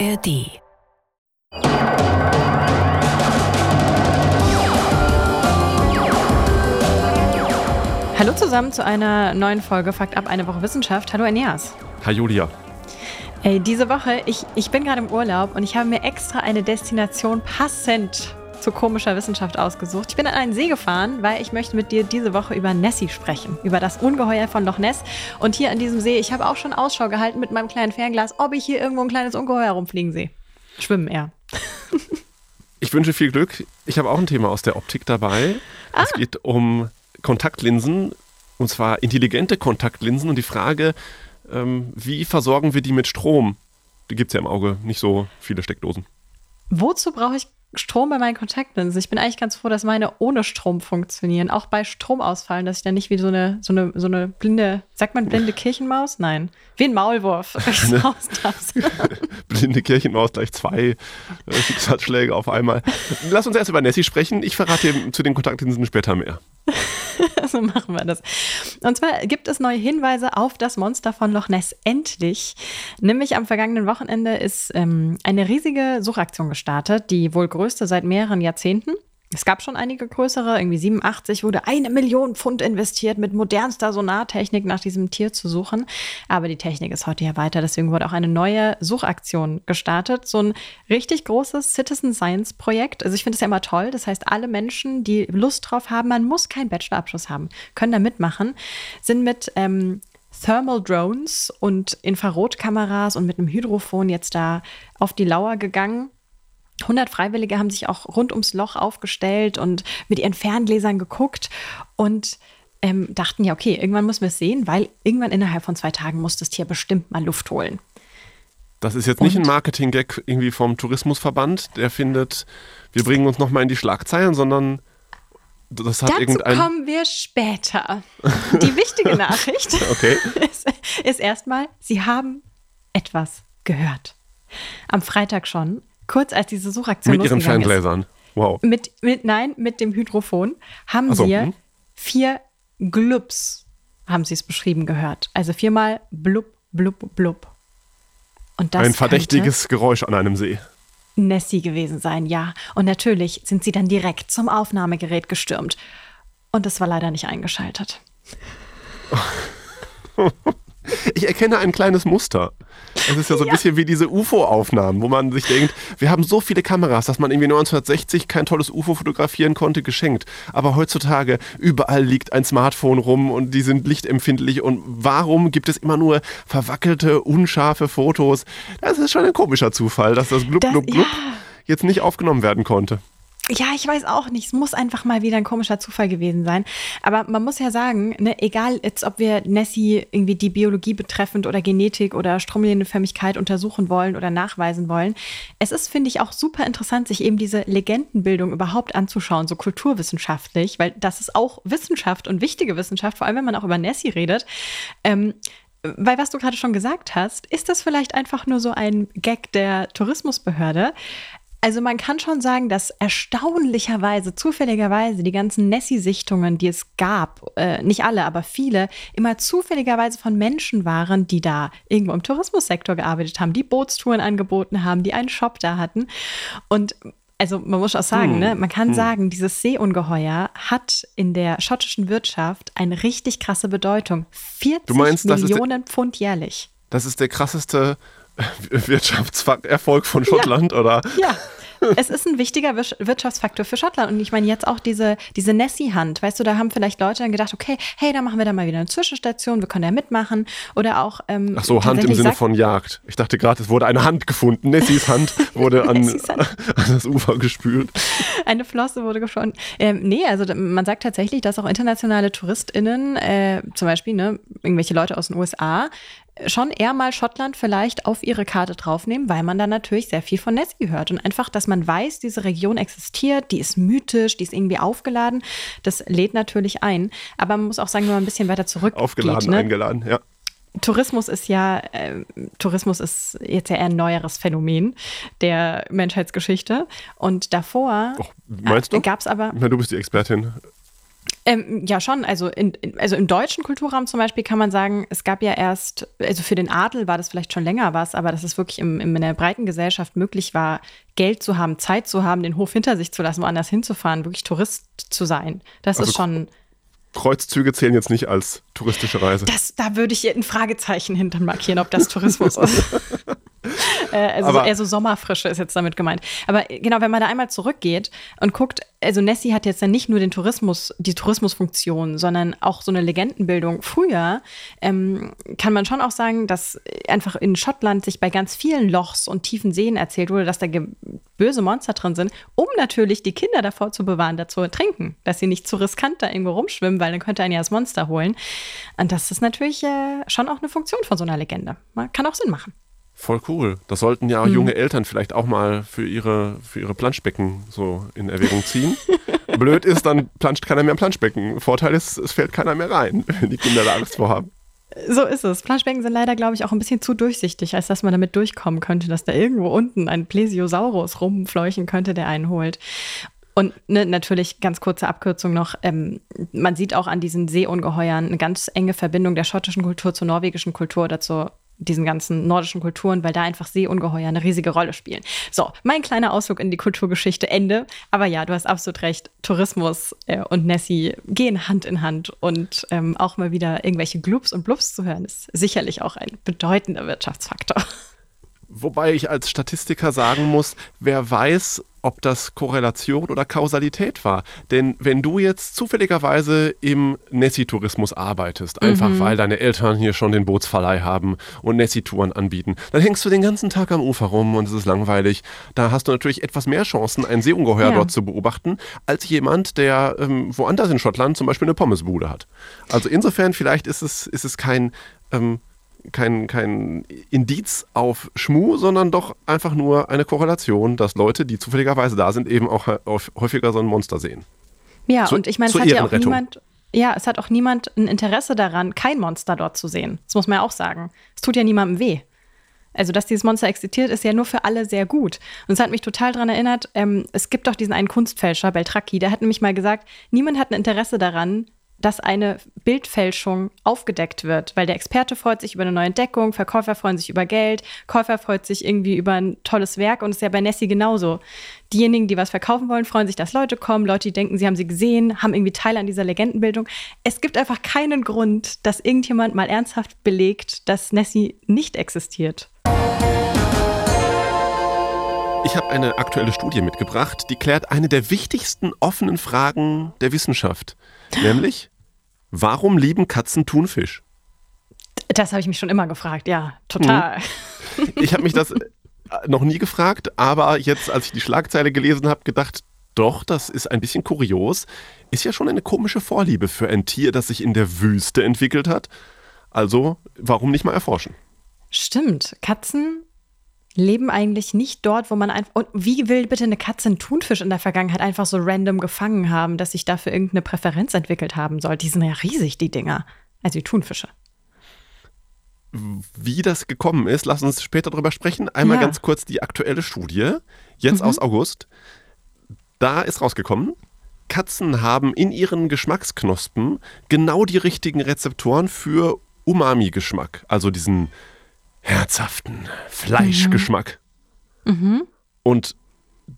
ARD. Hallo zusammen zu einer neuen Folge Fakt ab, eine Woche Wissenschaft. Hallo Eneas. Hi Julia. Ey, diese Woche, ich, ich bin gerade im Urlaub und ich habe mir extra eine Destination passend zu komischer Wissenschaft ausgesucht. Ich bin an einen See gefahren, weil ich möchte mit dir diese Woche über Nessie sprechen, über das Ungeheuer von Loch Ness. Und hier an diesem See, ich habe auch schon Ausschau gehalten mit meinem kleinen Fernglas, ob ich hier irgendwo ein kleines Ungeheuer rumfliegen sehe. Schwimmen eher. Ich wünsche viel Glück. Ich habe auch ein Thema aus der Optik dabei. Ah. Es geht um Kontaktlinsen, und zwar intelligente Kontaktlinsen. Und die Frage, ähm, wie versorgen wir die mit Strom? Die gibt es ja im Auge, nicht so viele Steckdosen. Wozu brauche ich Strom bei meinen Kontaktlinsen. Ich bin eigentlich ganz froh, dass meine ohne Strom funktionieren. Auch bei Stromausfallen, dass ich dann nicht wie so eine, so eine, so eine blinde, sagt man blinde Kirchenmaus? Nein. Wie ein Maulwurf. blinde Kirchenmaus gleich zwei äh, Schicksalsschläge auf einmal. Lass uns erst über Nessie sprechen. Ich verrate dir zu den Kontaktlinsen später mehr. so machen wir das. Und zwar gibt es neue Hinweise auf das Monster von Loch Ness. Endlich. Nämlich am vergangenen Wochenende ist ähm, eine riesige Suchaktion gestartet, die wohl größte seit mehreren Jahrzehnten. Es gab schon einige größere, irgendwie 87 wurde eine Million Pfund investiert, mit modernster Sonartechnik nach diesem Tier zu suchen. Aber die Technik ist heute ja weiter, deswegen wurde auch eine neue Suchaktion gestartet. So ein richtig großes Citizen Science Projekt. Also ich finde es ja immer toll. Das heißt, alle Menschen, die Lust drauf haben, man muss keinen Bachelorabschluss haben, können da mitmachen, sind mit ähm, Thermal Drones und Infrarotkameras und mit einem Hydrofon jetzt da auf die Lauer gegangen 100 Freiwillige haben sich auch rund ums Loch aufgestellt und mit ihren Ferngläsern geguckt und ähm, dachten, ja, okay, irgendwann müssen wir es sehen, weil irgendwann innerhalb von zwei Tagen muss das Tier bestimmt mal Luft holen. Das ist jetzt nicht und? ein Marketing-Gag irgendwie vom Tourismusverband, der findet, wir bringen uns nochmal in die Schlagzeilen, sondern das hat Dazu irgendein. kommen wir später. Die wichtige Nachricht okay. ist, ist erstmal, Sie haben etwas gehört. Am Freitag schon kurz als diese Suchaktion Mit ihren Ferngläsern. Wow. Mit, mit, nein, mit dem Hydrofon haben so, sie hm. vier Glubs, haben sie es beschrieben gehört. Also viermal blub, blub, blub. Und das Ein verdächtiges Geräusch an einem See. Nessie gewesen sein, ja. Und natürlich sind sie dann direkt zum Aufnahmegerät gestürmt. Und es war leider nicht eingeschaltet. Ich erkenne ein kleines Muster. Es ist ja so ein ja. bisschen wie diese UFO-Aufnahmen, wo man sich denkt, wir haben so viele Kameras, dass man irgendwie 1960 kein tolles UFO fotografieren konnte, geschenkt. Aber heutzutage überall liegt ein Smartphone rum und die sind lichtempfindlich. Und warum gibt es immer nur verwackelte, unscharfe Fotos? Das ist schon ein komischer Zufall, dass das Blub, Blub, Blub ja. jetzt nicht aufgenommen werden konnte. Ja, ich weiß auch nicht. Es muss einfach mal wieder ein komischer Zufall gewesen sein. Aber man muss ja sagen, ne, egal jetzt, ob wir Nessie irgendwie die Biologie betreffend oder Genetik oder Stromlinienförmigkeit untersuchen wollen oder nachweisen wollen, es ist, finde ich, auch super interessant, sich eben diese Legendenbildung überhaupt anzuschauen, so kulturwissenschaftlich, weil das ist auch Wissenschaft und wichtige Wissenschaft, vor allem wenn man auch über Nessie redet. Ähm, weil was du gerade schon gesagt hast, ist das vielleicht einfach nur so ein Gag der Tourismusbehörde. Also man kann schon sagen, dass erstaunlicherweise, zufälligerweise die ganzen Nessie-Sichtungen, die es gab, äh, nicht alle, aber viele, immer zufälligerweise von Menschen waren, die da irgendwo im Tourismussektor gearbeitet haben, die Bootstouren angeboten haben, die einen Shop da hatten. Und also man muss auch sagen, hm. ne, man kann hm. sagen, dieses Seeungeheuer hat in der schottischen Wirtschaft eine richtig krasse Bedeutung. 40 meinst, Millionen Pfund jährlich. Das ist der krasseste Wirtschaftserfolg von Schottland, ja. oder? Ja, es ist ein wichtiger Wirtschaftsfaktor für Schottland. Und ich meine jetzt auch diese, diese Nessie-Hand. Weißt du, da haben vielleicht Leute dann gedacht, okay, hey, da machen wir dann mal wieder eine Zwischenstation, wir können ja mitmachen. Oder auch. Ähm, Ach so, Hand im Sinne von Jagd. Ich dachte gerade, es wurde eine Hand gefunden. Nessies Hand wurde an, Hand. an das Ufer gespült. Eine Flosse wurde gefunden. Ähm, nee, also man sagt tatsächlich, dass auch internationale TouristInnen, äh, zum Beispiel ne, irgendwelche Leute aus den USA, schon eher mal Schottland vielleicht auf ihre Karte draufnehmen, weil man da natürlich sehr viel von Nessie hört. Und einfach, dass man weiß, diese Region existiert, die ist mythisch, die ist irgendwie aufgeladen, das lädt natürlich ein. Aber man muss auch sagen, wenn man ein bisschen weiter zurück. Aufgeladen, ne? eingeladen, ja. Tourismus ist ja, äh, Tourismus ist jetzt ja eher ein neueres Phänomen der Menschheitsgeschichte. Und davor oh, meinst du? gab es aber. Na, du bist die Expertin. Ähm, ja, schon. Also, in, in, also im deutschen Kulturraum zum Beispiel kann man sagen, es gab ja erst, also für den Adel war das vielleicht schon länger was, aber dass es wirklich im, in der breiten Gesellschaft möglich war, Geld zu haben, Zeit zu haben, den Hof hinter sich zu lassen, woanders hinzufahren, wirklich Tourist zu sein. Das also ist schon. Kreuzzüge zählen jetzt nicht als touristische Reise. Das, da würde ich ein Fragezeichen hinter markieren, ob das Tourismus ist. äh, also Aber eher so Sommerfrische ist jetzt damit gemeint. Aber genau, wenn man da einmal zurückgeht und guckt, also Nessie hat jetzt dann nicht nur den Tourismus, die Tourismusfunktion, sondern auch so eine Legendenbildung. Früher ähm, kann man schon auch sagen, dass einfach in Schottland sich bei ganz vielen Lochs und tiefen Seen erzählt wurde, dass da böse Monster drin sind, um natürlich die Kinder davor zu bewahren, dazu zu trinken, dass sie nicht zu riskant da irgendwo rumschwimmen, weil dann könnte ein ja das Monster holen. Und das ist natürlich äh, schon auch eine Funktion von so einer Legende. Man kann auch Sinn machen. Voll cool. Das sollten ja mhm. junge Eltern vielleicht auch mal für ihre, für ihre Planschbecken so in Erwägung ziehen. Blöd ist, dann planscht keiner mehr im Planschbecken. Vorteil ist, es fällt keiner mehr rein, wenn die Kinder da Angst vor haben. So ist es. Planschbecken sind leider, glaube ich, auch ein bisschen zu durchsichtig, als dass man damit durchkommen könnte, dass da irgendwo unten ein Plesiosaurus rumfleuchen könnte, der einen holt. Und ne, natürlich ganz kurze Abkürzung noch, ähm, man sieht auch an diesen Seeungeheuern eine ganz enge Verbindung der schottischen Kultur zur norwegischen Kultur oder zur diesen ganzen nordischen Kulturen, weil da einfach Seeungeheuer eine riesige Rolle spielen. So, mein kleiner Ausflug in die Kulturgeschichte Ende. Aber ja, du hast absolut recht. Tourismus äh, und Nessie gehen Hand in Hand und ähm, auch mal wieder irgendwelche Glubs und Blubs zu hören, ist sicherlich auch ein bedeutender Wirtschaftsfaktor. Wobei ich als Statistiker sagen muss, wer weiß, ob das Korrelation oder Kausalität war. Denn wenn du jetzt zufälligerweise im Nessie-Tourismus arbeitest, einfach mhm. weil deine Eltern hier schon den Bootsverleih haben und Nessie-Touren anbieten, dann hängst du den ganzen Tag am Ufer rum und es ist langweilig. Da hast du natürlich etwas mehr Chancen, ein Seeungeheuer ja. dort zu beobachten, als jemand, der ähm, woanders in Schottland zum Beispiel eine Pommesbude hat. Also insofern vielleicht ist es, ist es kein... Ähm, kein, kein Indiz auf Schmu, sondern doch einfach nur eine Korrelation, dass Leute, die zufälligerweise da sind, eben auch häufiger so ein Monster sehen. Ja, zu, und ich meine, es hat ja auch niemand, ja, es hat auch niemand ein Interesse daran, kein Monster dort zu sehen. Das muss man ja auch sagen. Es tut ja niemandem weh. Also, dass dieses Monster existiert, ist ja nur für alle sehr gut. Und es hat mich total daran erinnert, ähm, es gibt doch diesen einen Kunstfälscher, Beltracchi, der hat nämlich mal gesagt, niemand hat ein Interesse daran, dass eine Bildfälschung aufgedeckt wird, weil der Experte freut sich über eine neue Entdeckung, Verkäufer freuen sich über Geld, Käufer freut sich irgendwie über ein tolles Werk und es ist ja bei Nessie genauso. Diejenigen, die was verkaufen wollen, freuen sich, dass Leute kommen, Leute, die denken, sie haben sie gesehen, haben irgendwie Teile an dieser Legendenbildung. Es gibt einfach keinen Grund, dass irgendjemand mal ernsthaft belegt, dass Nessie nicht existiert. Ich habe eine aktuelle Studie mitgebracht, die klärt eine der wichtigsten offenen Fragen der Wissenschaft, nämlich Warum lieben Katzen Thunfisch? Das habe ich mich schon immer gefragt, ja, total. Hm. Ich habe mich das äh, noch nie gefragt, aber jetzt, als ich die Schlagzeile gelesen habe, gedacht, doch, das ist ein bisschen kurios. Ist ja schon eine komische Vorliebe für ein Tier, das sich in der Wüste entwickelt hat. Also, warum nicht mal erforschen? Stimmt. Katzen leben eigentlich nicht dort, wo man einfach. Und wie will bitte eine Katze einen Thunfisch in der Vergangenheit einfach so random gefangen haben, dass sich dafür irgendeine Präferenz entwickelt haben soll? Die sind ja riesig, die Dinger. Also die Thunfische. Wie das gekommen ist, lass uns später darüber sprechen. Einmal ja. ganz kurz die aktuelle Studie, jetzt mhm. aus August. Da ist rausgekommen, Katzen haben in ihren Geschmacksknospen genau die richtigen Rezeptoren für Umami-Geschmack, also diesen herzhaften Fleischgeschmack. Mhm. Und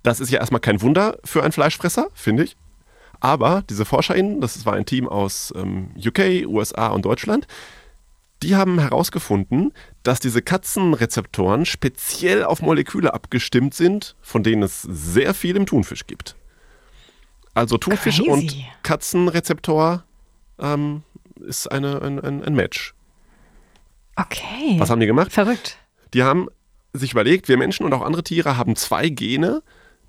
das ist ja erstmal kein Wunder für einen Fleischfresser, finde ich. Aber diese ForscherInnen, das war ein Team aus ähm, UK, USA und Deutschland, die haben herausgefunden, dass diese Katzenrezeptoren speziell auf Moleküle abgestimmt sind, von denen es sehr viel im Thunfisch gibt. Also Thunfisch Crazy. und Katzenrezeptor ähm, ist eine, ein, ein, ein Match. Okay. Was haben die gemacht? Verrückt. Die haben sich überlegt, wir Menschen und auch andere Tiere haben zwei Gene,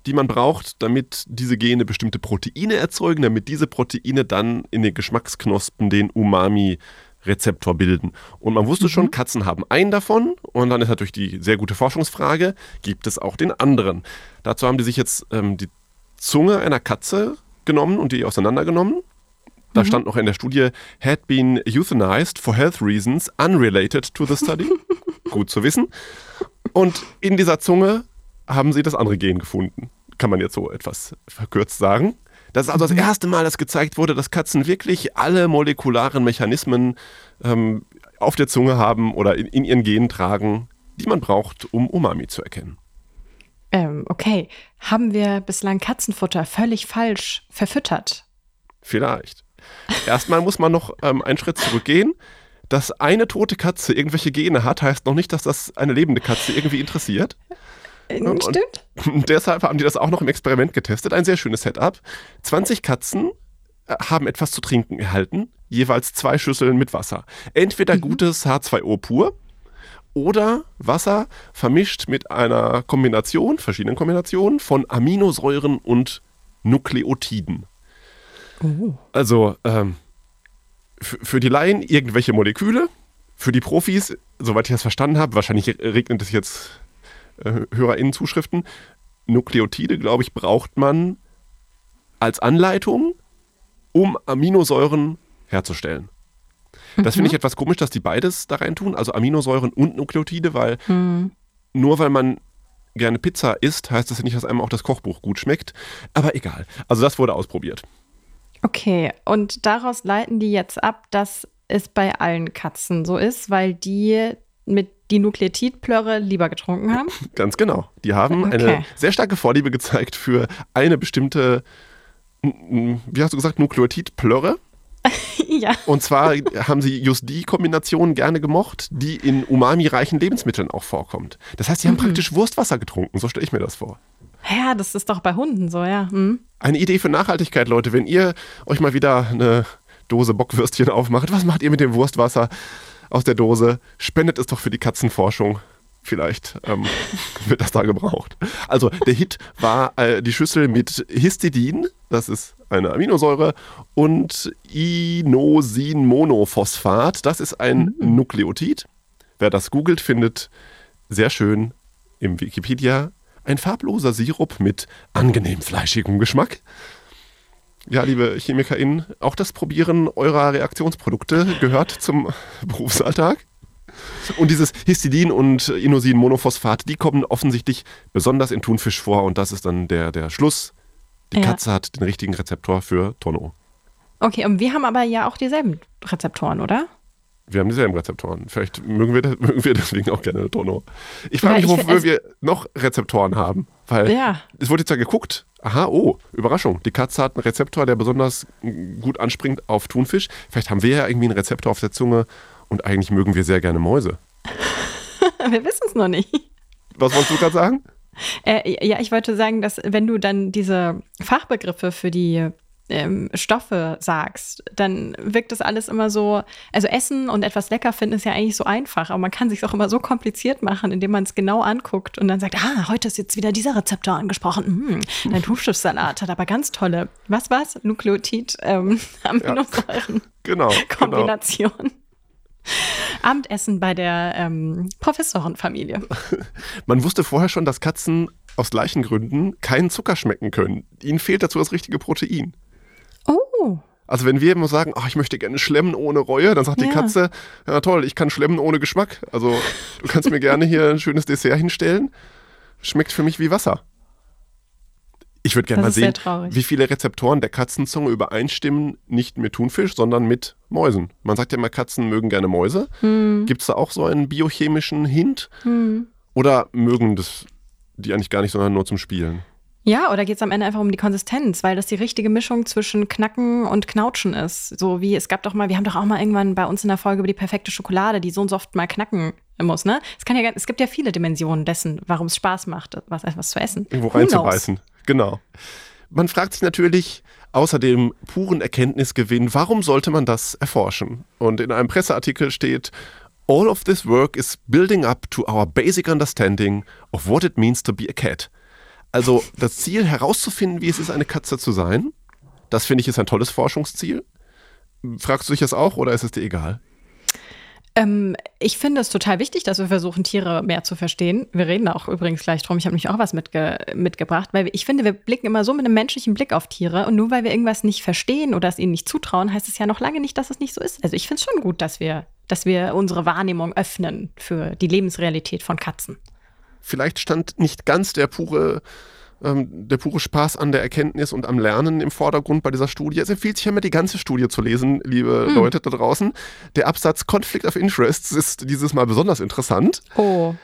die man braucht, damit diese Gene bestimmte Proteine erzeugen, damit diese Proteine dann in den Geschmacksknospen den Umami-Rezeptor bilden. Und man wusste mhm. schon, Katzen haben einen davon und dann ist natürlich die sehr gute Forschungsfrage, gibt es auch den anderen? Dazu haben die sich jetzt ähm, die Zunge einer Katze genommen und die auseinandergenommen da mhm. stand noch in der Studie, had been euthanized for health reasons unrelated to the study. Gut zu wissen. Und in dieser Zunge haben sie das andere Gen gefunden. Kann man jetzt so etwas verkürzt sagen. Das ist also das erste Mal, dass gezeigt wurde, dass Katzen wirklich alle molekularen Mechanismen ähm, auf der Zunge haben oder in, in, ihren Genen tragen, die man braucht, um Umami zu erkennen. Ähm, okay. Haben wir bislang Katzenfutter völlig falsch verfüttert? Vielleicht. Erstmal muss man noch ähm, einen Schritt zurückgehen. Dass eine tote Katze irgendwelche Gene hat, heißt noch nicht, dass das eine lebende Katze irgendwie interessiert. Äh, stimmt. Und deshalb haben die das auch noch im Experiment getestet. Ein sehr schönes Setup. 20 Katzen äh, haben etwas zu trinken erhalten, jeweils zwei Schüsseln mit Wasser. Entweder mhm. gutes H2O pur oder Wasser vermischt mit einer Kombination, verschiedenen Kombinationen von Aminosäuren und Nukleotiden. Oh. Also ähm, für die Laien irgendwelche Moleküle, für die Profis, soweit ich das verstanden habe, wahrscheinlich regnet es jetzt äh, HörerInnen-Zuschriften. Nukleotide, glaube ich, braucht man als Anleitung, um Aminosäuren herzustellen. Das finde ich mhm. etwas komisch, dass die beides da rein tun, also Aminosäuren und Nukleotide, weil mhm. nur weil man gerne Pizza isst, heißt das ja nicht, dass einem auch das Kochbuch gut schmeckt. Aber egal. Also das wurde ausprobiert. Okay, und daraus leiten die jetzt ab, dass es bei allen Katzen so ist, weil die mit die Nukleotidplörre lieber getrunken haben? Ganz genau. Die haben okay. eine sehr starke Vorliebe gezeigt für eine bestimmte, wie hast du gesagt, Nukleotidplörre. ja. Und zwar haben sie just die Kombination gerne gemocht, die in umami-reichen Lebensmitteln auch vorkommt. Das heißt, sie haben mhm. praktisch Wurstwasser getrunken, so stelle ich mir das vor. Ja, das ist doch bei Hunden so, ja. Mhm. Eine Idee für Nachhaltigkeit, Leute. Wenn ihr euch mal wieder eine Dose Bockwürstchen aufmacht, was macht ihr mit dem Wurstwasser? aus der Dose. Spendet es doch für die Katzenforschung. Vielleicht ähm, wird das da gebraucht. Also der Hit war äh, die Schüssel mit Histidin, das ist eine Aminosäure, und Inosinmonophosphat, das ist ein mhm. Nukleotid. Wer das googelt, findet sehr schön im Wikipedia ein farbloser Sirup mit angenehm fleischigem Geschmack. Ja, liebe ChemikerInnen, auch das Probieren eurer Reaktionsprodukte gehört zum Berufsalltag. Und dieses Histidin und Inosin-Monophosphat, die kommen offensichtlich besonders in Thunfisch vor und das ist dann der, der Schluss. Die ja. Katze hat den richtigen Rezeptor für Tonno. Okay, und wir haben aber ja auch dieselben Rezeptoren, oder? Wir haben dieselben Rezeptoren. Vielleicht mögen wir, mögen wir deswegen auch gerne Tonno. Ich frage mich, wofür wir noch Rezeptoren haben. Weil ja. es wurde jetzt ja geguckt, aha, oh, Überraschung, die Katze hat einen Rezeptor, der besonders gut anspringt auf Thunfisch. Vielleicht haben wir ja irgendwie einen Rezeptor auf der Zunge und eigentlich mögen wir sehr gerne Mäuse. wir wissen es noch nicht. Was wolltest du gerade sagen? Äh, ja, ich wollte sagen, dass wenn du dann diese Fachbegriffe für die ähm, Stoffe sagst, dann wirkt das alles immer so, also Essen und etwas lecker finden ist ja eigentlich so einfach, aber man kann sich auch immer so kompliziert machen, indem man es genau anguckt und dann sagt, ah, heute ist jetzt wieder dieser Rezeptor angesprochen. Hm, dein Hufschiffssalat hat aber ganz tolle, was was? Nukleotid, ähm, Aminosäuren. Ja, genau. Kombination. Genau. Abendessen bei der ähm, Professorenfamilie. Man wusste vorher schon, dass Katzen aus gleichen Gründen keinen Zucker schmecken können. Ihnen fehlt dazu das richtige Protein. Oh. Also wenn wir immer sagen, ach, ich möchte gerne schlemmen ohne Reue, dann sagt ja. die Katze, ja toll, ich kann schlemmen ohne Geschmack. Also du kannst mir gerne hier ein schönes Dessert hinstellen. Schmeckt für mich wie Wasser. Ich würde gerne mal sehen, wie viele Rezeptoren der Katzenzunge übereinstimmen, nicht mit Thunfisch, sondern mit Mäusen. Man sagt ja immer, Katzen mögen gerne Mäuse. Hm. Gibt es da auch so einen biochemischen Hint? Hm. Oder mögen das die eigentlich gar nicht, sondern nur zum Spielen? Ja, oder geht es am Ende einfach um die Konsistenz, weil das die richtige Mischung zwischen Knacken und Knautschen ist. So wie es gab doch mal, wir haben doch auch mal irgendwann bei uns in der Folge über die perfekte Schokolade, die so und so oft mal knacken muss, ne? Es, kann ja, es gibt ja viele Dimensionen dessen, warum es Spaß macht, was etwas zu essen. Irgendwo reinzubeißen. Genau. Man fragt sich natürlich, außer dem puren Erkenntnisgewinn, warum sollte man das erforschen? Und in einem Presseartikel steht, All of this work is building up to our basic understanding of what it means to be a cat. Also das Ziel herauszufinden, wie es ist, eine Katze zu sein, das finde ich ist ein tolles Forschungsziel. Fragst du dich das auch oder ist es dir egal? Ähm, ich finde es total wichtig, dass wir versuchen, Tiere mehr zu verstehen. Wir reden auch übrigens gleich drum. Ich habe mich auch was mitge mitgebracht, weil ich finde, wir blicken immer so mit einem menschlichen Blick auf Tiere und nur weil wir irgendwas nicht verstehen oder es ihnen nicht zutrauen, heißt es ja noch lange nicht, dass es nicht so ist. Also ich finde es schon gut, dass wir, dass wir unsere Wahrnehmung öffnen für die Lebensrealität von Katzen vielleicht stand nicht ganz der pure ähm, der pure Spaß an der Erkenntnis und am Lernen im Vordergrund bei dieser Studie. Es empfiehlt sich immer die ganze Studie zu lesen, liebe Hm. Leute da draußen. Der Absatz Conflict of Interests ist dieses Mal besonders interessant. Oh.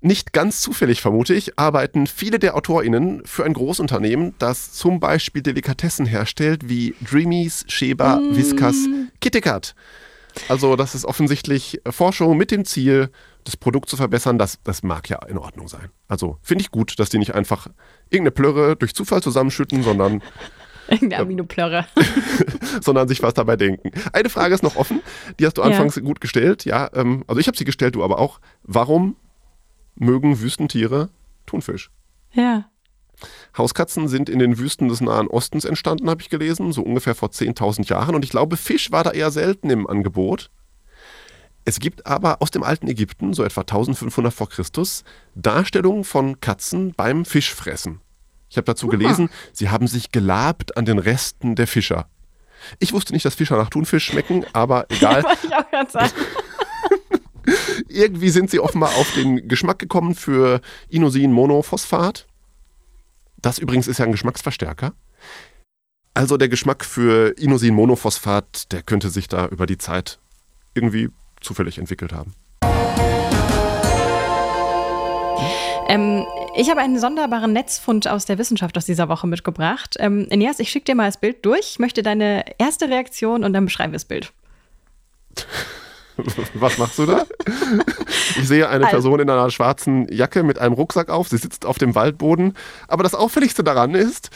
Nicht ganz zufällig, vermute ich, arbeiten viele der AutorInnen für ein Großunternehmen, das zum Beispiel Delikatessen herstellt, wie Dreamies, Sheba, Whiskas, KitKat. Also, das ist offensichtlich Forschung mit dem Ziel, das Produkt zu verbessern. Das, das mag ja in Ordnung sein. Also, finde ich gut, dass die nicht einfach irgendeine Plörre durch Zufall zusammenschütten, sondern, Irgendeine Aminoplörre. sondern sich was dabei denken. Eine Frage ist noch offen, die hast du Ja. anfangs gut gestellt. Ja, ähm, also ich habe sie gestellt, du aber auch. Warum mögen Wüstentiere Thunfisch? Ja. Hauskatzen sind in den Wüsten des Nahen Ostens entstanden, habe ich gelesen, so ungefähr vor 10.000 Jahren. Und ich glaube, Fisch war da eher selten im Angebot. Es gibt aber aus dem alten Ägypten, so etwa 1500 vor Christus, Darstellungen von Katzen beim Fischfressen. Ich habe dazu gelesen, sie haben sich gelabt an den Resten der Fischer. Ich wusste nicht, dass Fischer nach Thunfisch schmecken, aber egal. Wollte ich auch sagen. Irgendwie sind sie offenbar auf den Geschmack gekommen für Inosin-Monophosphat. Das übrigens ist ja ein Geschmacksverstärker. Also der Geschmack für Inosin-Monophosphat, der könnte sich da über die Zeit irgendwie zufällig entwickelt haben. Ähm, ich habe einen sonderbaren Netzfund aus der Wissenschaft aus dieser Woche mitgebracht. Ähm, Inias, ich schicke dir mal das Bild durch. Ich möchte deine erste Reaktion und dann beschreiben wir das Bild. Was machst du da? Ich sehe eine Also- Person in einer schwarzen Jacke mit einem Rucksack auf. Sie sitzt auf dem Waldboden. Aber das Auffälligste daran ist,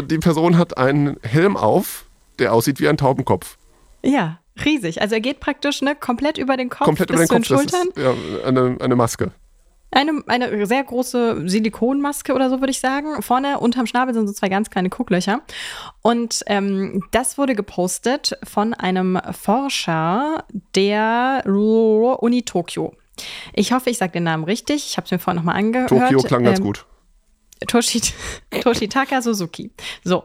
die Person hat einen Helm auf, der aussieht wie ein Taubenkopf. Ja, riesig. Also er geht praktisch ne, komplett über den Kopf Komplett bis über den zu Kopf. den Schultern. ist ja, eine, eine Maske. Eine, eine sehr große Silikonmaske oder so würde ich sagen. Vorne unterm Schnabel sind so zwei ganz kleine Gucklöcher. Und ähm, das wurde gepostet von einem Forscher der Uni Tokio. Ich hoffe, ich sage den Namen richtig. Ich habe es mir vorhin nochmal angehört. Tokio klang ganz Ähm, gut. Toshi, Toshitaka Suzuki. So.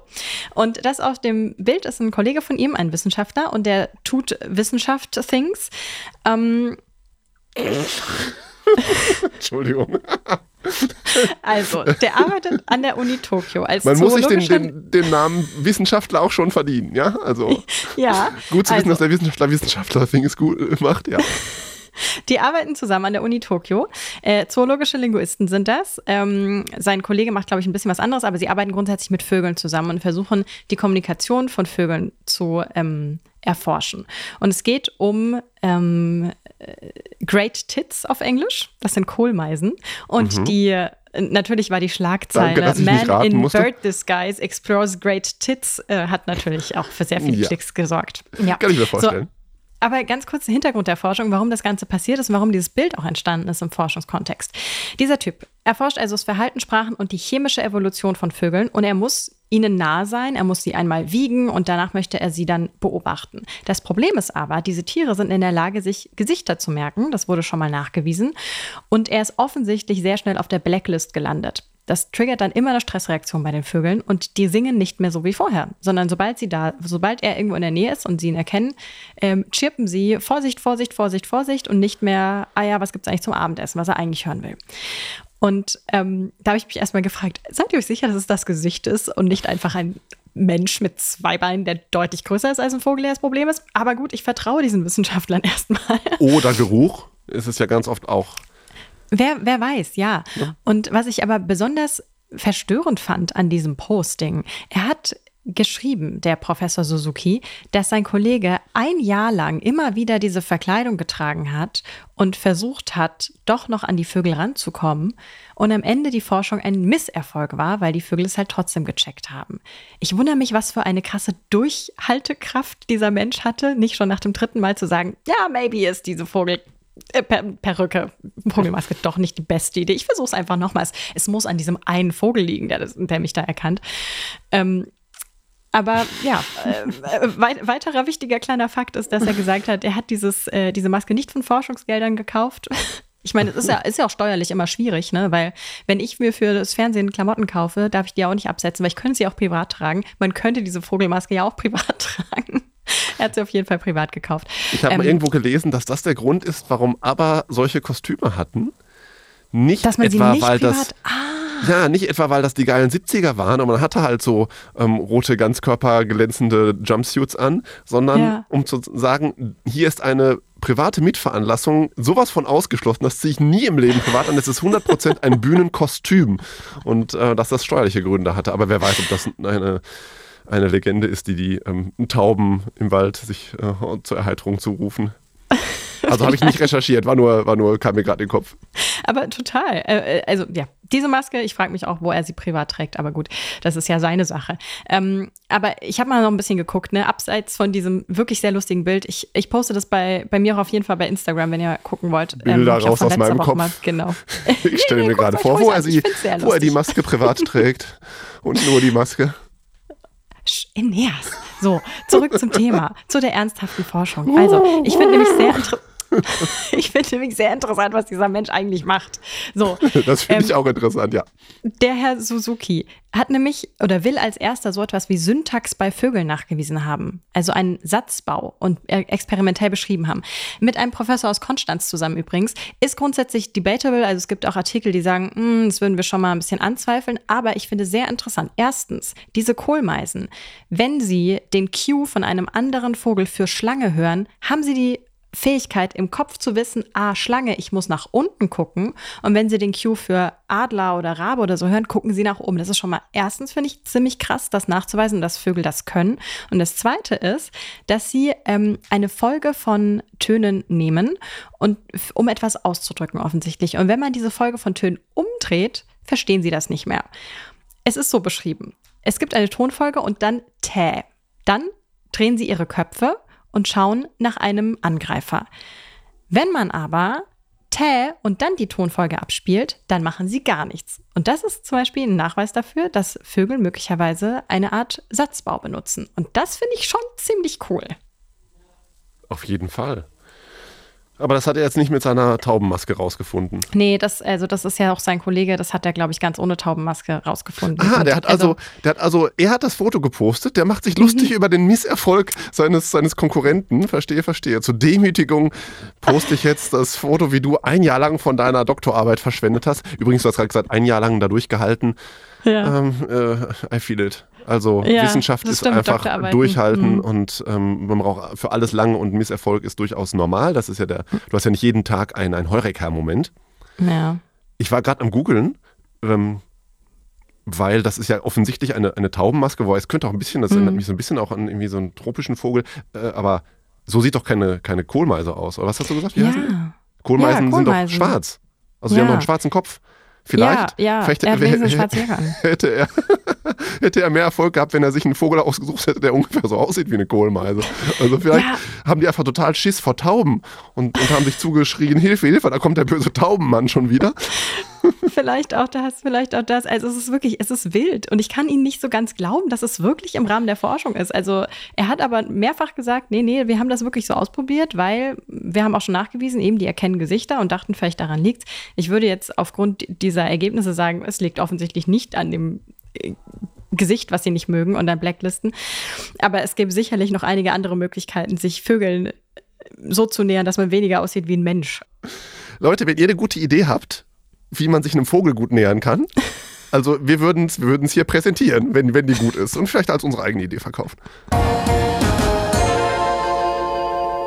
Und das auf dem Bild ist ein Kollege von ihm, ein Wissenschaftler, und der tut Wissenschaft-Things. Ähm, Entschuldigung. also, der arbeitet an der Uni Tokio als Man muss sich den, den, den Namen Wissenschaftler auch schon verdienen, ja? Also Ja, gut zu wissen, also, dass der Wissenschaftler Wissenschaftler Things gut äh, macht, ja. Die arbeiten zusammen an der Uni Tokio. Äh, zoologische Linguisten sind das. Ähm, sein Kollege macht, glaube ich, ein bisschen was anderes, aber sie arbeiten grundsätzlich mit Vögeln zusammen und versuchen, die Kommunikation von Vögeln zu ähm, erforschen. Und es geht um ähm, äh, Great Tits auf Englisch. Das sind Kohlmeisen. Und die äh, Natürlich war die Schlagzeile Mhm. Danke, Man in musste." Bird Disguise Explores Great Tits äh, hat natürlich auch für sehr viele Ja. Klicks gesorgt. Ja. Kann ich mir So, vorstellen. Aber ganz kurz der Hintergrund der Forschung, warum das Ganze passiert ist und warum dieses Bild auch entstanden ist im Forschungskontext. Dieser Typ erforscht also das Verhalten, Sprachen und die chemische Evolution von Vögeln und er muss ihnen nah sein, er muss sie einmal wiegen und danach möchte er sie dann beobachten. Das Problem ist aber, diese Tiere sind in der Lage, sich Gesichter zu merken, das wurde schon mal nachgewiesen und er ist offensichtlich sehr schnell auf der Blacklist gelandet. Das triggert dann immer eine Stressreaktion bei den Vögeln und die singen nicht mehr so wie vorher, sondern sobald sie da, sobald er irgendwo in der Nähe ist und sie ihn erkennen, ähm, chirpen sie Vorsicht, Vorsicht, Vorsicht, Vorsicht und nicht mehr, ah ja, was gibt's eigentlich zum Abendessen, was er eigentlich hören will. Und ähm, da habe ich mich erstmal gefragt, seid ihr euch sicher, dass es das Gesicht ist und nicht einfach ein Mensch mit zwei Beinen, der deutlich größer ist als ein Vogel, der das Problem ist? Aber gut, ich vertraue diesen Wissenschaftlern erstmal. Oder Geruch ist es ja ganz oft auch. Wer, wer weiß, ja. Und was ich aber besonders verstörend fand an diesem Posting, er hat geschrieben, der Professor Suzuki, dass sein Kollege ein Jahr lang immer wieder diese Verkleidung getragen hat und versucht hat, doch noch an die Vögel ranzukommen und am Ende die Forschung ein Misserfolg war, weil die Vögel es halt trotzdem gecheckt haben. Ich wundere mich, was für eine krasse Durchhaltekraft dieser Mensch hatte, nicht schon nach dem dritten Mal zu sagen, ja, maybe ist diese Vogel äh, per Perücke, Vogelmaske, doch nicht die beste Idee. Ich versuche es einfach nochmals. Es muss an diesem einen Vogel liegen, der, der mich da erkannt. Ähm, aber ja, äh, wei weiterer wichtiger kleiner Fakt ist, dass er gesagt hat, er hat dieses, äh, diese Maske nicht von Forschungsgeldern gekauft. Ich meine, es ist ja, ist ja auch steuerlich immer schwierig, ne? Weil wenn ich mir für das Fernsehen Klamotten kaufe, darf ich die auch nicht absetzen, weil ich könnte sie auch privat tragen. Man könnte diese Vogelmaske ja auch privat tragen. Er hat sie auf jeden Fall privat gekauft. Ich habe Ähm, mal irgendwo gelesen, dass das der Grund ist, warum aber solche Kostüme hatten. Nicht etwa, nicht weil privat. das ah, Ja, nicht etwa, weil das die geilen 70er waren und man hatte halt so ähm, rote, Ganzkörper glänzende Jumpsuits an, sondern Ja. um zu sagen, hier ist eine private Mitveranlassung sowas von ausgeschlossen, das ziehe ich nie im Leben privat an. Es ist 100% ein Bühnenkostüm und äh, dass das steuerliche Gründe hatte. Aber wer weiß, ob das eine, eine Legende ist, die die ähm, Tauben im Wald sich äh, zur Erheiterung zurufen. Also habe ich nicht recherchiert, war nur, war nur kam mir gerade in den Kopf. Aber total. Äh, äh, also ja, diese Maske, ich frage mich auch, wo er sie privat trägt, aber gut, das ist ja seine Sache. Ähm, aber ich habe mal noch ein bisschen geguckt, ne, abseits von diesem wirklich sehr lustigen Bild. Ich, ich poste das bei, bei mir auch auf jeden Fall bei Instagram, wenn ihr gucken wollt. Ähm, Bilder hab raus aus meinem Woche Kopf. Mal, genau. Ich stelle mir gerade vor, wo er, sie, wo er die. Maske privat trägt und nur die Maske. Eneas. So, zurück zum Thema, zu der ernsthaften Forschung. Also, ich finde nämlich sehr inter- ich finde nämlich sehr interessant, was dieser Mensch eigentlich macht. So, Das finde Ähm, ich auch interessant, ja. Der Herr Suzuki hat nämlich oder will als erster so etwas wie Syntax bei Vögeln nachgewiesen haben. Also einen Satzbau und äh, experimentell beschrieben haben. Mit einem Professor aus Konstanz zusammen übrigens. Ist grundsätzlich debatable. Also es gibt auch Artikel, die sagen, "Hm, das würden wir schon mal ein bisschen anzweifeln. Aber ich finde sehr interessant. Erstens, diese Kohlmeisen. Wenn sie den Cue von einem anderen Vogel für Schlange hören, haben sie die Fähigkeit im Kopf zu wissen, ah, Schlange, ich muss nach unten gucken. Und wenn sie den Cue für Adler oder Rabe oder so hören, gucken sie nach oben. Das ist schon mal erstens, finde ich, ziemlich krass, das nachzuweisen, dass Vögel das können. Und das zweite ist, dass sie ähm, eine Folge von Tönen nehmen und um etwas auszudrücken, offensichtlich. Und wenn man diese Folge von Tönen umdreht, verstehen sie das nicht mehr. Es ist so beschrieben. Es gibt eine Tonfolge und dann Tä. Dann drehen sie ihre Köpfe und schauen nach einem Angreifer. Wenn man aber Tä und dann die Tonfolge abspielt, dann machen sie gar nichts. Und das ist zum Beispiel ein Nachweis dafür, dass Vögel möglicherweise eine Art Satzbau benutzen. Und das finde ich schon ziemlich cool. Auf jeden Fall. Aber das hat er jetzt nicht mit seiner Taubenmaske rausgefunden. Nee, das, also das ist ja auch sein Kollege, das hat er, glaube ich, ganz ohne Taubenmaske rausgefunden. Ah, der hat also, der hat also, er hat das Foto gepostet, der macht sich lustig Mhm. über den Misserfolg seines, seines Konkurrenten. Verstehe, verstehe. Zur Demütigung poste ich jetzt das Foto, wie du ein Jahr lang von deiner Doktorarbeit verschwendet hast. Übrigens, du hast gerade gesagt, ein Jahr lang da durchgehalten. Ja. Ähm, äh, I feel it. Also Ja, Wissenschaft ist stimmt, einfach Doktorarbeiten. durchhalten Mhm. und ähm, man braucht für alles lang und Misserfolg ist durchaus normal. Das ist ja der, du hast ja nicht jeden Tag einen, einen Heureka-Moment. ja. Ich war gerade am googeln, ähm, weil das ist ja offensichtlich eine, eine Taubenmaske, wo es könnte auch ein bisschen, das Mhm. erinnert mich so ein bisschen auch an irgendwie so einen tropischen Vogel, äh, aber so sieht doch keine, keine Kohlmeise aus. Oder was hast du gesagt? Wie? Ja. Kohlmeisen, Ja, sind doch Kohlmeisen. schwarz. Also die haben doch einen schwarzen Kopf. Vielleicht, ja, ja. vielleicht er hätte er, hätte er mehr Erfolg gehabt, wenn er sich einen Vogel ausgesucht hätte, der ungefähr so aussieht wie eine Kohlmeise. Also vielleicht Ja. haben die einfach total Schiss vor Tauben und, und haben sich zugeschrien, Hilfe, Hilfe, da kommt der böse Taubenmann schon wieder. Vielleicht auch das, vielleicht auch das. Also es ist wirklich, es ist wild. Und ich kann ihn nicht so ganz glauben, dass es wirklich im Rahmen der Forschung ist. Also er hat aber mehrfach gesagt, nee, nee, wir haben das wirklich so ausprobiert, weil wir haben auch schon nachgewiesen, eben die erkennen Gesichter und dachten, vielleicht daran liegt. Ich würde jetzt aufgrund dieser Ergebnisse sagen, es liegt offensichtlich nicht an dem äh, Gesicht, was sie nicht mögen und an Blacklisten. Aber es gäbe sicherlich noch einige andere Möglichkeiten, sich Vögeln so zu nähern, dass man weniger aussieht wie ein Mensch. Leute, wenn ihr eine gute Idee habt, wie man sich einem Vogel gut nähern kann, also wir würden es wir hier präsentieren, wenn, wenn die gut ist und vielleicht als unsere eigene Idee verkaufen.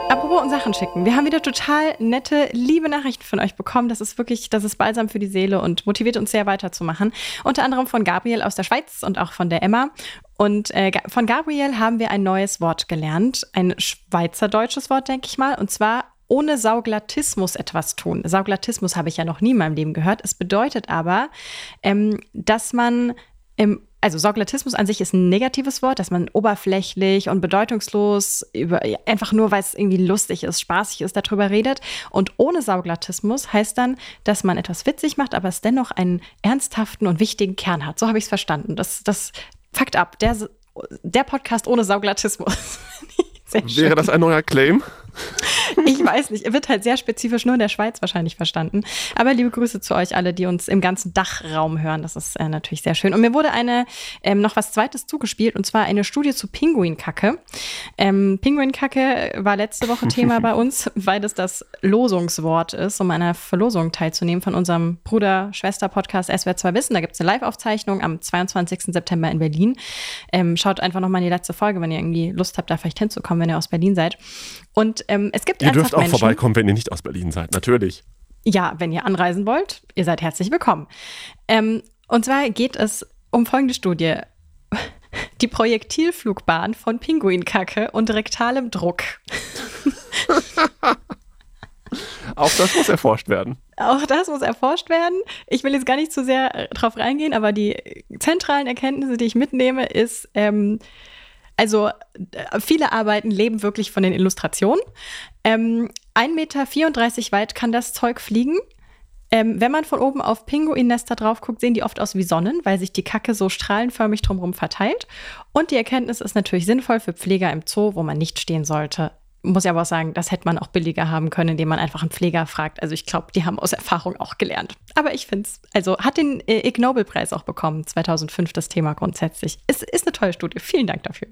Apropos und Sachen schicken. Wir haben wieder total nette, liebe Nachrichten von euch bekommen. Das ist wirklich, das ist balsam für die Seele und motiviert uns sehr weiterzumachen. Unter anderem von Gabriel aus der Schweiz und auch von der Emma. Und äh, von Gabriel haben wir ein neues Wort gelernt. Ein schweizerdeutsches Wort, denke ich mal. Und zwar ohne Sauglatismus etwas tun. Sauglatismus habe ich ja noch nie in meinem Leben gehört. Es bedeutet aber, ähm, dass man im also Sauglatismus an sich ist ein negatives Wort, dass man oberflächlich und bedeutungslos über einfach nur, weil es irgendwie lustig ist, spaßig ist, darüber redet. Und ohne Sauglatismus heißt dann, dass man etwas witzig macht, aber es dennoch einen ernsthaften und wichtigen Kern hat. So habe ich es verstanden. Das, das Fakt ab. Der, der Podcast ohne Sauglatismus. Wäre das ein neuer Claim? Ich weiß nicht, wird halt sehr spezifisch nur in der Schweiz wahrscheinlich verstanden. Aber liebe Grüße zu euch alle, die uns im ganzen Dachraum hören. Das ist äh, natürlich sehr schön. Und mir wurde eine ähm, noch was Zweites zugespielt und zwar eine Studie zu Pinguinkacke. Ähm, Pinguinkacke war letzte Woche Thema bei uns, weil das das Losungswort ist, um an einer Verlosung teilzunehmen von unserem Bruder-Schwester-Podcast SWR 2 Wissen. Da gibt es eine Live-Aufzeichnung am 22. September in Berlin. Ähm, schaut einfach nochmal in die letzte Folge, wenn ihr irgendwie Lust habt, da vielleicht hinzukommen, wenn ihr aus Berlin seid. Und ähm, es gibt Ihr dürft auch Menschen, vorbeikommen, wenn ihr nicht aus Berlin seid, natürlich. Ja, wenn ihr anreisen wollt, ihr seid herzlich willkommen. Ähm, und zwar geht es um folgende Studie. Die Projektilflugbahn von Pinguinkacke und rektalem Druck. Auch das muss erforscht werden. Auch das muss erforscht werden. Ich will jetzt gar nicht zu sehr drauf reingehen, aber die zentralen Erkenntnisse, die ich mitnehme, ist, ähm, also äh, viele Arbeiten leben wirklich von den Illustrationen. Ähm, 1,34 Meter weit kann das Zeug fliegen. Ähm, wenn man von oben auf Pinguinnester drauf guckt, sehen die oft aus wie Sonnen, weil sich die Kacke so strahlenförmig drumherum verteilt. Und die Erkenntnis ist natürlich sinnvoll für Pfleger im Zoo, wo man nicht stehen sollte. Muss ich aber auch sagen, das hätte man auch billiger haben können, indem man einfach einen Pfleger fragt. Also ich glaube, die haben aus Erfahrung auch gelernt. Aber ich finde es, also hat den äh, Ig Nobel-Preis auch bekommen, 2005 das Thema grundsätzlich. Es ist eine tolle Studie. Vielen Dank dafür.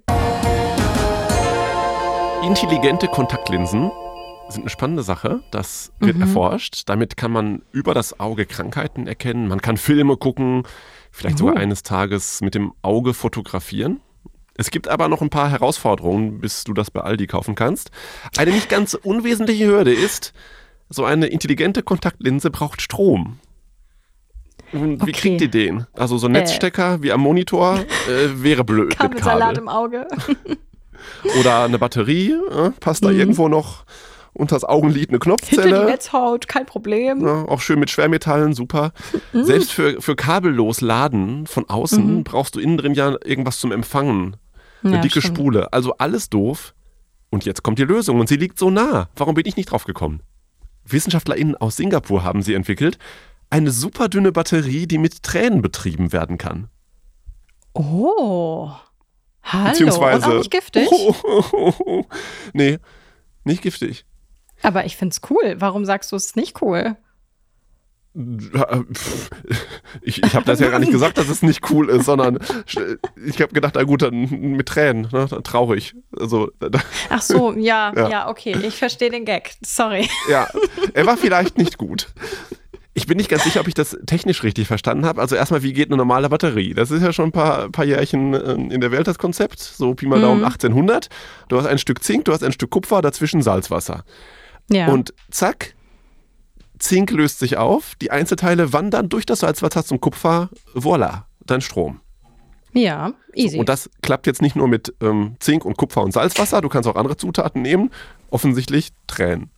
Intelligente Kontaktlinsen sind eine spannende Sache. Das wird mhm. erforscht. Damit kann man über das Auge Krankheiten erkennen. Man kann Filme gucken, vielleicht uh. sogar eines Tages mit dem Auge fotografieren. Es gibt aber noch ein paar Herausforderungen, bis du das bei Aldi kaufen kannst. Eine nicht ganz unwesentliche Hürde ist, so eine intelligente Kontaktlinse braucht Strom. Wie okay. kriegt ihr den? Also so ein äh. Netzstecker äh. wie am Monitor äh, wäre blöd. Kabelsalat im Auge. Oder eine Batterie, äh, passt da mhm. irgendwo noch unter das Augenlid eine Knopfzelle. Hinter die Netzhaut, kein Problem. Ja, auch schön mit Schwermetallen, super. Mhm. Selbst für, für kabellos Laden von außen mhm. brauchst du innen drin ja irgendwas zum Empfangen. Eine ja, dicke stimmt. Spule. Also alles doof. Und jetzt kommt die Lösung und sie liegt so nah. Warum bin ich nicht drauf gekommen? WissenschaftlerInnen aus Singapur haben sie entwickelt. Eine super dünne Batterie, die mit Tränen betrieben werden kann. Oh. Hallo. Beziehungsweise. Und auch nicht giftig? Oh, oh, oh, nee, nicht giftig. Aber ich finde es cool. Warum sagst du es ist nicht cool? Ich, ich habe das ja gar nicht gesagt, dass es nicht cool ist, sondern ich habe gedacht, na gut, dann mit Tränen, ne, traurig. Also, Ach so, ja, ja, ja okay, ich verstehe den Gag. Sorry. Ja, er war vielleicht nicht gut. Ich bin nicht ganz sicher, ob ich das technisch richtig verstanden habe. Also erstmal, wie geht eine normale Batterie? Das ist ja schon ein paar, paar Jährchen äh, in der Welt das Konzept. So Pi mal Daumen mhm. 1800. Du hast ein Stück Zink, du hast ein Stück Kupfer, dazwischen Salzwasser. Ja. Und zack, Zink löst sich auf, die Einzelteile wandern durch das Salzwasser zum Kupfer, voila, dein Strom. Ja, easy. So, und das klappt jetzt nicht nur mit ähm, Zink und Kupfer und Salzwasser, du kannst auch andere Zutaten nehmen, offensichtlich Tränen.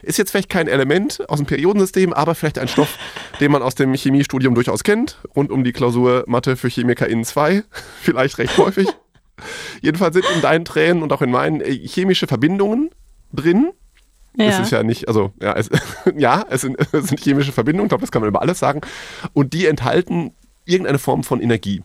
Ist jetzt vielleicht kein Element aus dem Periodensystem, aber vielleicht ein Stoff, den man aus dem Chemiestudium durchaus kennt, rund um die Klausur Mathe für ChemikerInnen 2, vielleicht recht häufig. Jedenfalls sind in deinen Tränen und auch in meinen äh, chemische Verbindungen drin, ja. Es ist ja nicht, also ja, es, ja, es sind, es sind chemische Verbindungen, ich glaube, das kann man über alles sagen. Und die enthalten irgendeine Form von Energie.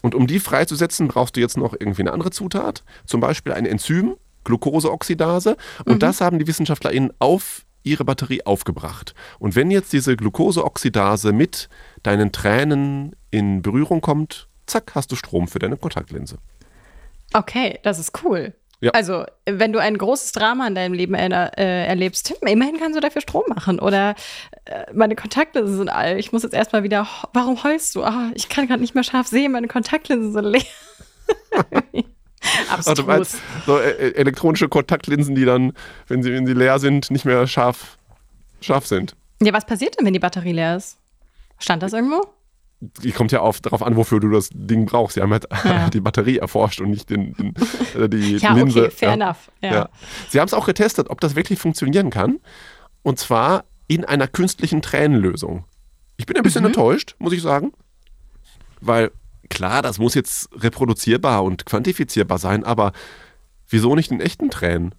Und um die freizusetzen, brauchst du jetzt noch irgendwie eine andere Zutat, zum Beispiel ein Enzym, Glukoseoxidase. Und mhm. das haben die WissenschaftlerInnen auf ihre Batterie aufgebracht. Und wenn jetzt diese Glukoseoxidase mit deinen Tränen in Berührung kommt, zack, hast du Strom für deine Kontaktlinse. Okay, das ist cool. Ja. Also, wenn du ein großes Drama in deinem Leben er, äh, erlebst, immerhin kannst du dafür Strom machen. Oder äh, meine Kontaktlinsen sind all. Ich muss jetzt erstmal wieder. Warum heulst du? Oh, ich kann gerade nicht mehr scharf sehen, meine Kontaktlinsen sind leer. Abstrus. Also, meinst, so äh, äh, elektronische Kontaktlinsen, die dann, wenn sie, wenn sie leer sind, nicht mehr scharf, scharf sind. Ja, was passiert denn, wenn die Batterie leer ist? Stand das irgendwo? Kommt ja auf, darauf an, wofür du das Ding brauchst. Sie haben halt ja. die Batterie erforscht und nicht den, den äh, die ja, Linse. Okay, fair ja. enough. Ja. Sie haben es auch getestet, ob das wirklich funktionieren kann. Und zwar in einer künstlichen Tränenlösung. Ich bin ein bisschen mhm. enttäuscht, muss ich sagen. Weil, klar, das muss jetzt reproduzierbar und quantifizierbar sein, aber wieso nicht in echten Tränen?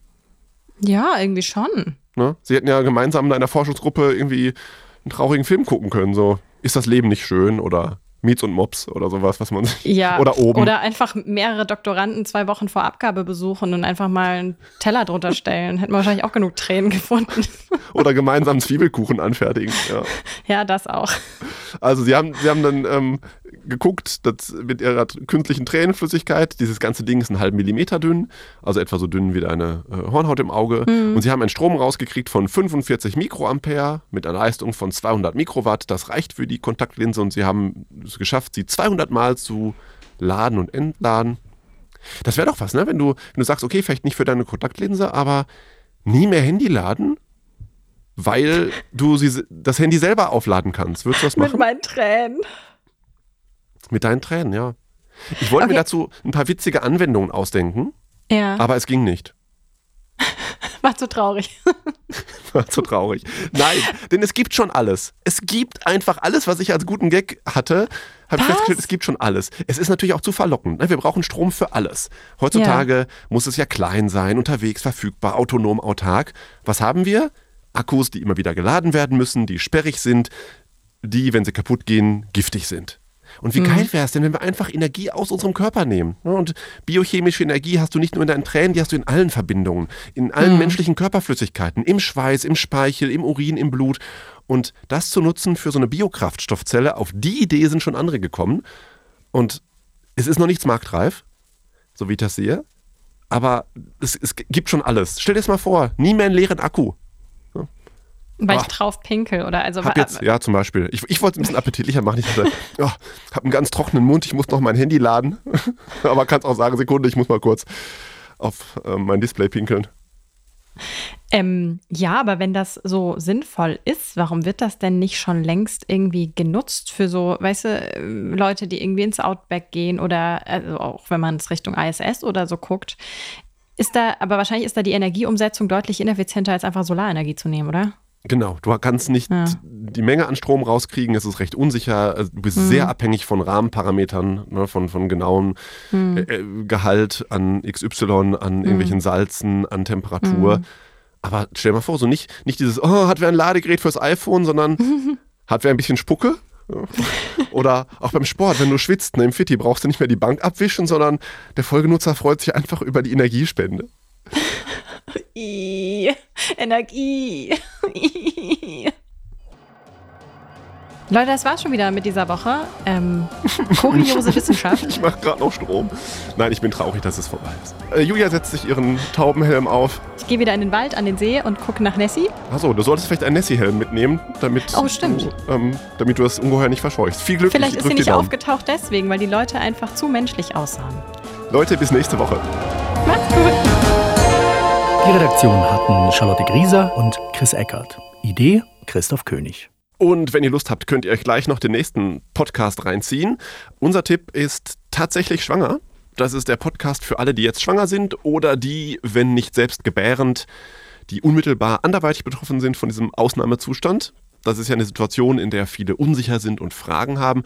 Ja, irgendwie schon. Ne? Sie hätten ja gemeinsam in einer Forschungsgruppe irgendwie einen traurigen Film gucken können, so ist das Leben nicht schön oder Miets und Mops oder sowas, was man ja, oder oben. Oder einfach mehrere Doktoranden zwei Wochen vor Abgabe besuchen und einfach mal einen Teller drunter stellen. Hätten wir wahrscheinlich auch genug Tränen gefunden. oder gemeinsam Zwiebelkuchen anfertigen. Ja, ja das auch. Also sie haben, sie haben dann ähm, geguckt, dass mit ihrer künstlichen Tränenflüssigkeit, dieses ganze Ding ist einen halben Millimeter dünn, also etwa so dünn wie deine äh, Hornhaut im Auge. Mhm. Und sie haben einen Strom rausgekriegt von 45 Mikroampere mit einer Leistung von 200 Mikrowatt. Das reicht für die Kontaktlinse und sie haben es geschafft, sie 200 Mal zu laden und entladen. Das wäre doch was, ne? Wenn du, wenn du sagst, okay, vielleicht nicht für deine Kontaktlinse, aber nie mehr Handy laden, weil du sie, das Handy selber aufladen kannst. Würdest du das machen? Mit meinen Tränen. Mit deinen Tränen, ja. Ich wollte okay. mir dazu ein paar witzige Anwendungen ausdenken, ja. aber es ging nicht. War zu traurig. War zu traurig. Nein, denn es gibt schon alles. Es gibt einfach alles, was ich als guten Gag hatte. Habe ich festgestellt, es gibt schon alles. Es ist natürlich auch zu verlockend. Ne? Wir brauchen Strom für alles. Heutzutage ja. muss es ja klein sein, unterwegs, verfügbar, autonom, autark. Was haben wir? Akkus, die immer wieder geladen werden müssen, die sperrig sind, die, wenn sie kaputt gehen, giftig sind. Und wie mhm. geil wäre es denn, wenn wir einfach Energie aus unserem Körper nehmen? Und biochemische Energie hast du nicht nur in deinen Tränen, die hast du in allen Verbindungen, in allen mhm. menschlichen Körperflüssigkeiten, im Schweiß, im Speichel, im Urin, im Blut. Und das zu nutzen für so eine Biokraftstoffzelle, auf die Idee sind schon andere gekommen. Und es ist noch nichts marktreif, so wie ich das sehe. Aber es, es gibt schon alles. Stell dir das mal vor, nie mehr einen leeren Akku. Weil Ach, ich drauf pinkel oder also. Hab jetzt, ja, zum Beispiel. Ich, ich wollte es ein bisschen appetitlicher machen. Ich hatte, oh, habe einen ganz trockenen Mund, ich muss noch mein Handy laden. Aber kannst auch sagen, Sekunde, ich muss mal kurz auf äh, mein Display pinkeln. Ähm, ja, aber wenn das so sinnvoll ist, warum wird das denn nicht schon längst irgendwie genutzt für so, weißt du, Leute, die irgendwie ins Outback gehen oder also auch wenn man es Richtung ISS oder so guckt, ist da, aber wahrscheinlich ist da die Energieumsetzung deutlich ineffizienter als einfach Solarenergie zu nehmen, oder? Genau, du kannst nicht ja. die Menge an Strom rauskriegen, es ist recht unsicher, also du bist mhm. sehr abhängig von Rahmenparametern, ne, von, von genauem mhm. äh, Gehalt an XY, an mhm. irgendwelchen Salzen, an Temperatur. Mhm. Aber stell dir mal vor, so nicht, nicht dieses, oh, hat wer ein Ladegerät fürs iPhone, sondern hat wer ein bisschen Spucke? Oder auch beim Sport, wenn du schwitzt ne, im Fitti, brauchst du nicht mehr die Bank abwischen, sondern der Folgenutzer freut sich einfach über die Energiespende. I, Energie. I. Leute, das war's schon wieder mit dieser Woche. Ähm, kuriose Wissenschaft. Ich mache gerade noch Strom. Nein, ich bin traurig, dass es vorbei ist. Äh, Julia setzt sich ihren Taubenhelm auf. Ich gehe wieder in den Wald, an den See und gucke nach Nessie. Achso, du solltest vielleicht einen Nessie-Helm mitnehmen, damit, oh, stimmt. Du, ähm, damit du das Ungeheuer nicht verscheuchst. Viel Glück. Vielleicht ist sie nicht aufgetaucht deswegen, weil die Leute einfach zu menschlich aussahen. Leute, bis nächste Woche. Macht's gut. Die Redaktion hatten Charlotte Grieser und Chris Eckert. Idee Christoph König. Und wenn ihr Lust habt, könnt ihr euch gleich noch den nächsten Podcast reinziehen. Unser Tipp ist tatsächlich schwanger. Das ist der Podcast für alle, die jetzt schwanger sind oder die, wenn nicht selbst gebärend, die unmittelbar anderweitig betroffen sind von diesem Ausnahmezustand. Das ist ja eine Situation, in der viele unsicher sind und Fragen haben.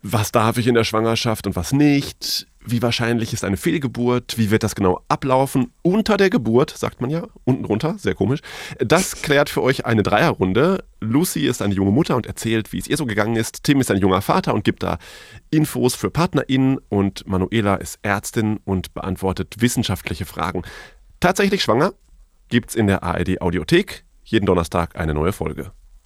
Was darf ich in der Schwangerschaft und was nicht? Wie wahrscheinlich ist eine Fehlgeburt? Wie wird das genau ablaufen? Unter der Geburt, sagt man ja, unten drunter, sehr komisch. Das klärt für euch eine Dreierrunde. Lucy ist eine junge Mutter und erzählt, wie es ihr so gegangen ist. Tim ist ein junger Vater und gibt da Infos für PartnerInnen. Und Manuela ist Ärztin und beantwortet wissenschaftliche Fragen. Tatsächlich schwanger gibt's in der ARD Audiothek jeden Donnerstag eine neue Folge.